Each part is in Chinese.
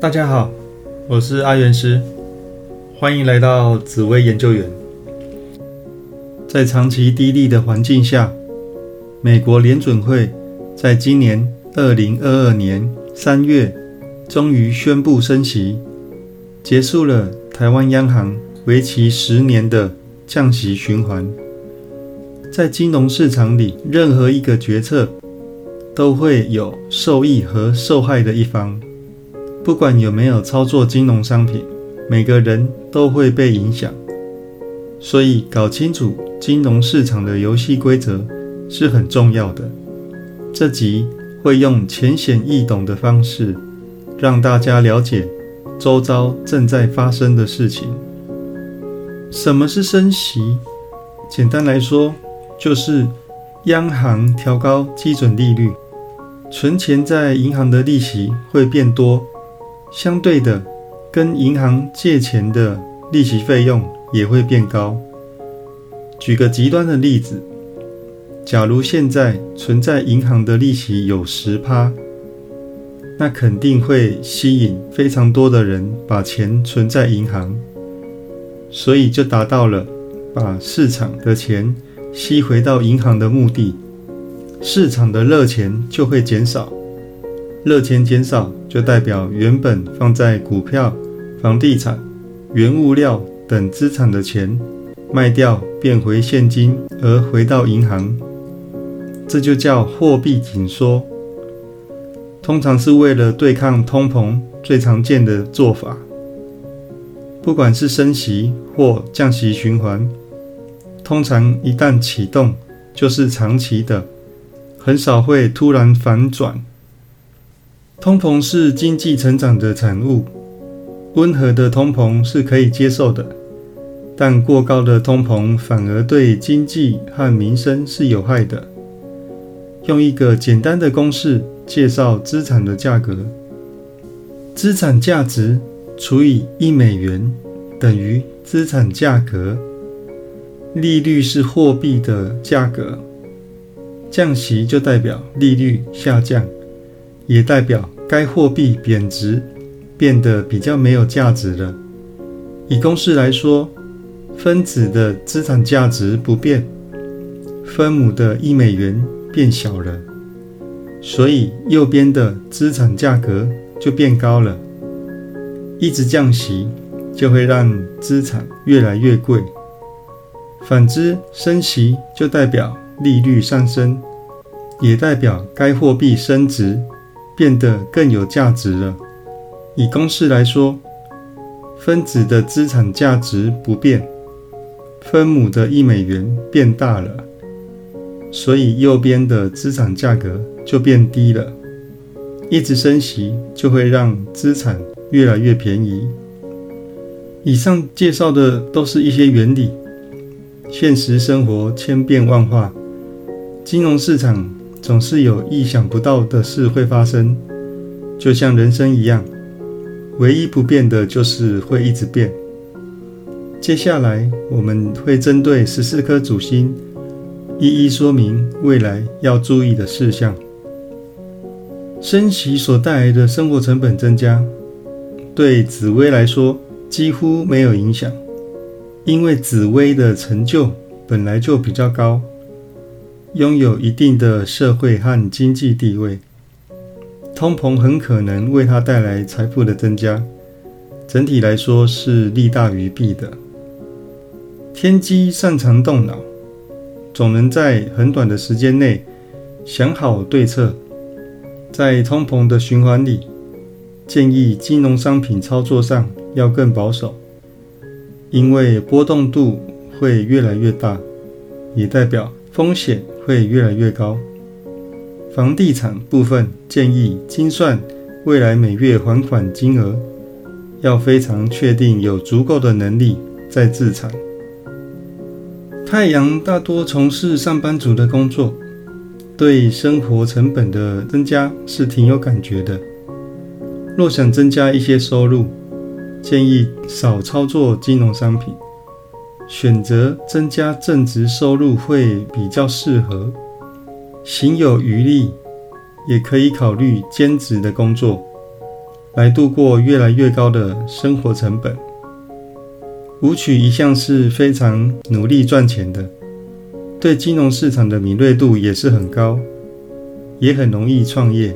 大家好，我是阿元师，欢迎来到紫薇研究员。在长期低利的环境下，美国联准会在今年二零二二年三月终于宣布升息，结束了台湾央行为期十年的降息循环。在金融市场里，任何一个决策都会有受益和受害的一方。不管有没有操作金融商品，每个人都会被影响。所以，搞清楚金融市场的游戏规则是很重要的。这集会用浅显易懂的方式，让大家了解周遭正在发生的事情。什么是升息？简单来说，就是央行调高基准利率，存钱在银行的利息会变多。相对的，跟银行借钱的利息费用也会变高。举个极端的例子，假如现在存在银行的利息有十趴，那肯定会吸引非常多的人把钱存在银行，所以就达到了把市场的钱吸回到银行的目的，市场的热钱就会减少。热钱减少，就代表原本放在股票、房地产、原物料等资产的钱卖掉，变回现金而回到银行，这就叫货币紧缩。通常是为了对抗通膨最常见的做法。不管是升息或降息循环，通常一旦启动就是长期的，很少会突然反转。通膨是经济成长的产物，温和的通膨是可以接受的，但过高的通膨反而对经济和民生是有害的。用一个简单的公式介绍资产的价格：资产价值除以一美元等于资产价格。利率是货币的价格，降息就代表利率下降。也代表该货币贬值，变得比较没有价值了。以公式来说，分子的资产价值不变，分母的一美元变小了，所以右边的资产价格就变高了。一直降息就会让资产越来越贵，反之升息就代表利率上升，也代表该货币升值。变得更有价值了。以公式来说，分子的资产价值不变，分母的一美元变大了，所以右边的资产价格就变低了。一直升息就会让资产越来越便宜。以上介绍的都是一些原理，现实生活千变万化，金融市场。总是有意想不到的事会发生，就像人生一样，唯一不变的就是会一直变。接下来我们会针对十四颗主星，一一说明未来要注意的事项。升息所带来的生活成本增加，对紫薇来说几乎没有影响，因为紫薇的成就本来就比较高。拥有一定的社会和经济地位，通膨很可能为他带来财富的增加。整体来说是利大于弊的。天机擅长动脑，总能在很短的时间内想好对策。在通膨的循环里，建议金融商品操作上要更保守，因为波动度会越来越大，也代表风险。会越来越高。房地产部分建议精算未来每月还款金额，要非常确定有足够的能力再自产。太阳大多从事上班族的工作，对生活成本的增加是挺有感觉的。若想增加一些收入，建议少操作金融商品。选择增加正职收入会比较适合，行有余力，也可以考虑兼职的工作。来度过越来越高的生活成本。舞曲一向是非常努力赚钱的，对金融市场的敏锐度也是很高，也很容易创业。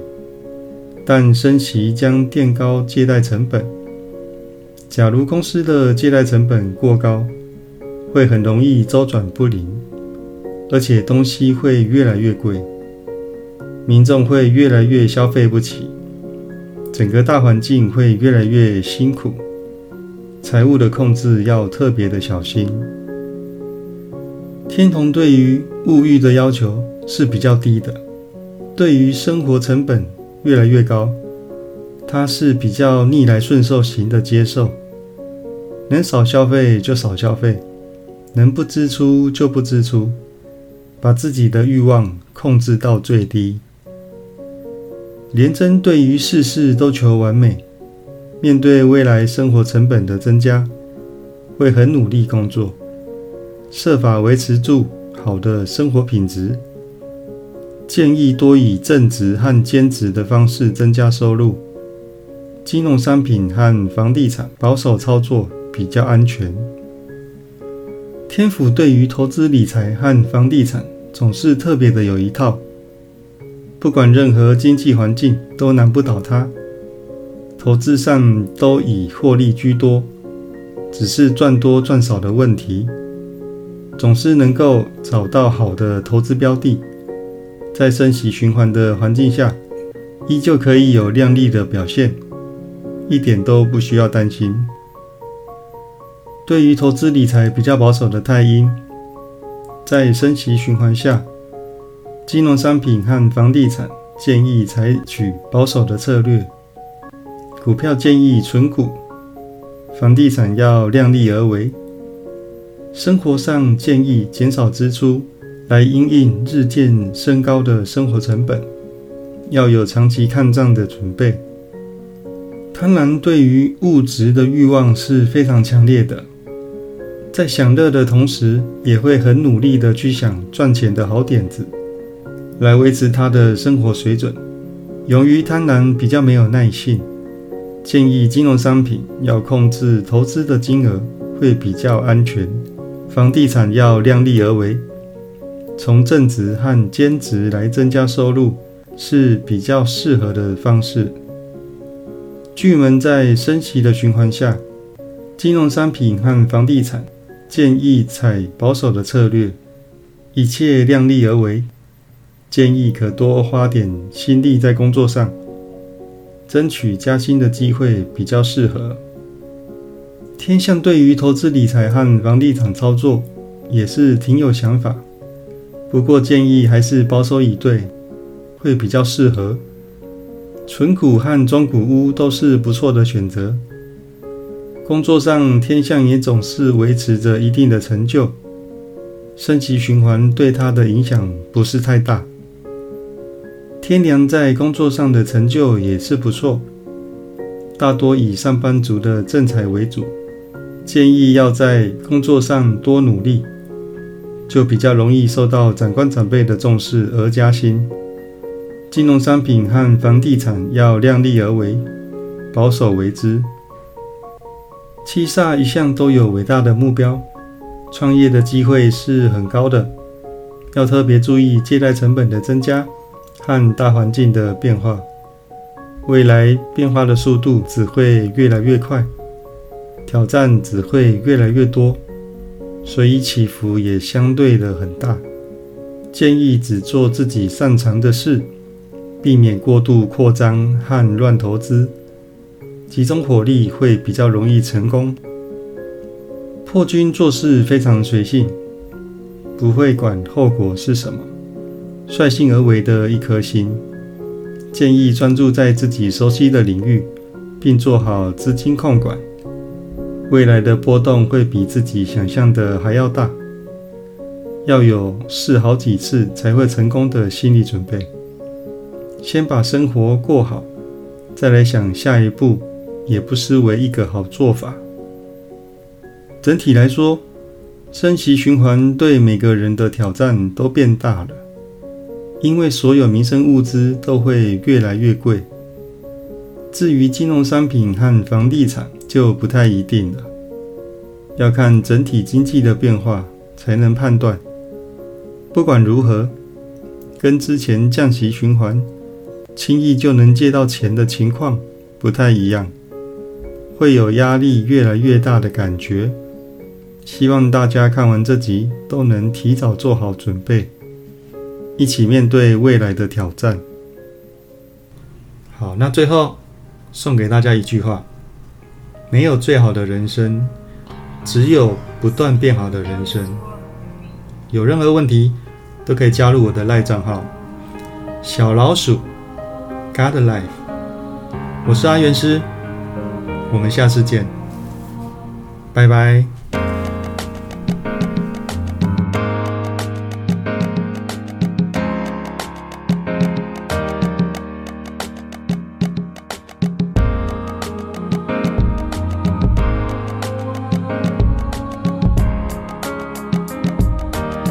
但升息将垫高借贷成本。假如公司的借贷成本过高，会很容易周转不灵，而且东西会越来越贵，民众会越来越消费不起，整个大环境会越来越辛苦，财务的控制要特别的小心。天同对于物欲的要求是比较低的，对于生活成本。越来越高，他是比较逆来顺受型的接受，能少消费就少消费，能不支出就不支出，把自己的欲望控制到最低。连真对于事事都求完美，面对未来生活成本的增加，会很努力工作，设法维持住好的生活品质。建议多以正职和兼职的方式增加收入。金融商品和房地产保守操作比较安全。天府对于投资理财和房地产总是特别的有一套，不管任何经济环境都难不倒他。投资上都以获利居多，只是赚多赚少的问题，总是能够找到好的投资标的。在升息循环的环境下，依旧可以有亮丽的表现，一点都不需要担心。对于投资理财比较保守的太阴，在升息循环下，金融商品和房地产建议采取保守的策略，股票建议存股，房地产要量力而为，生活上建议减少支出。来应应日渐升高的生活成本，要有长期看账的准备。贪婪对于物质的欲望是非常强烈的，在享乐的同时，也会很努力的去想赚钱的好点子，来维持他的生活水准。由于贪婪比较没有耐性，建议金融商品要控制投资的金额，会比较安全。房地产要量力而为。从正职和兼职来增加收入是比较适合的方式。巨门在升息的循环下，金融商品和房地产建议采保守的策略，一切量力而为。建议可多花点心力在工作上，争取加薪的机会比较适合。天象对于投资理财和房地产操作也是挺有想法。不过建议还是保守以对，会比较适合。纯股和中古屋都是不错的选择。工作上天象也总是维持着一定的成就，升级循环对他的影响不是太大。天梁在工作上的成就也是不错，大多以上班族的正财为主，建议要在工作上多努力。就比较容易受到长官长辈的重视而加薪。金融商品和房地产要量力而为，保守为之。七煞一向都有伟大的目标，创业的机会是很高的，要特别注意借贷成本的增加和大环境的变化。未来变化的速度只会越来越快，挑战只会越来越多。所以起伏也相对的很大，建议只做自己擅长的事，避免过度扩张和乱投资，集中火力会比较容易成功。破军做事非常随性，不会管后果是什么，率性而为的一颗心，建议专注在自己熟悉的领域，并做好资金控管。未来的波动会比自己想象的还要大，要有试好几次才会成功的心理准备。先把生活过好，再来想下一步，也不失为一个好做法。整体来说，升息循环对每个人的挑战都变大了，因为所有民生物资都会越来越贵，至于金融商品和房地产，就不太一定了，要看整体经济的变化才能判断。不管如何，跟之前降息循环轻易就能借到钱的情况不太一样，会有压力越来越大的感觉。希望大家看完这集都能提早做好准备，一起面对未来的挑战。好，那最后送给大家一句话：没有最好的人生，只有不断变好的人生。有任何问题都可以加入我的赖账号小老鼠 God Life。我是阿元师，我们下次见，拜拜。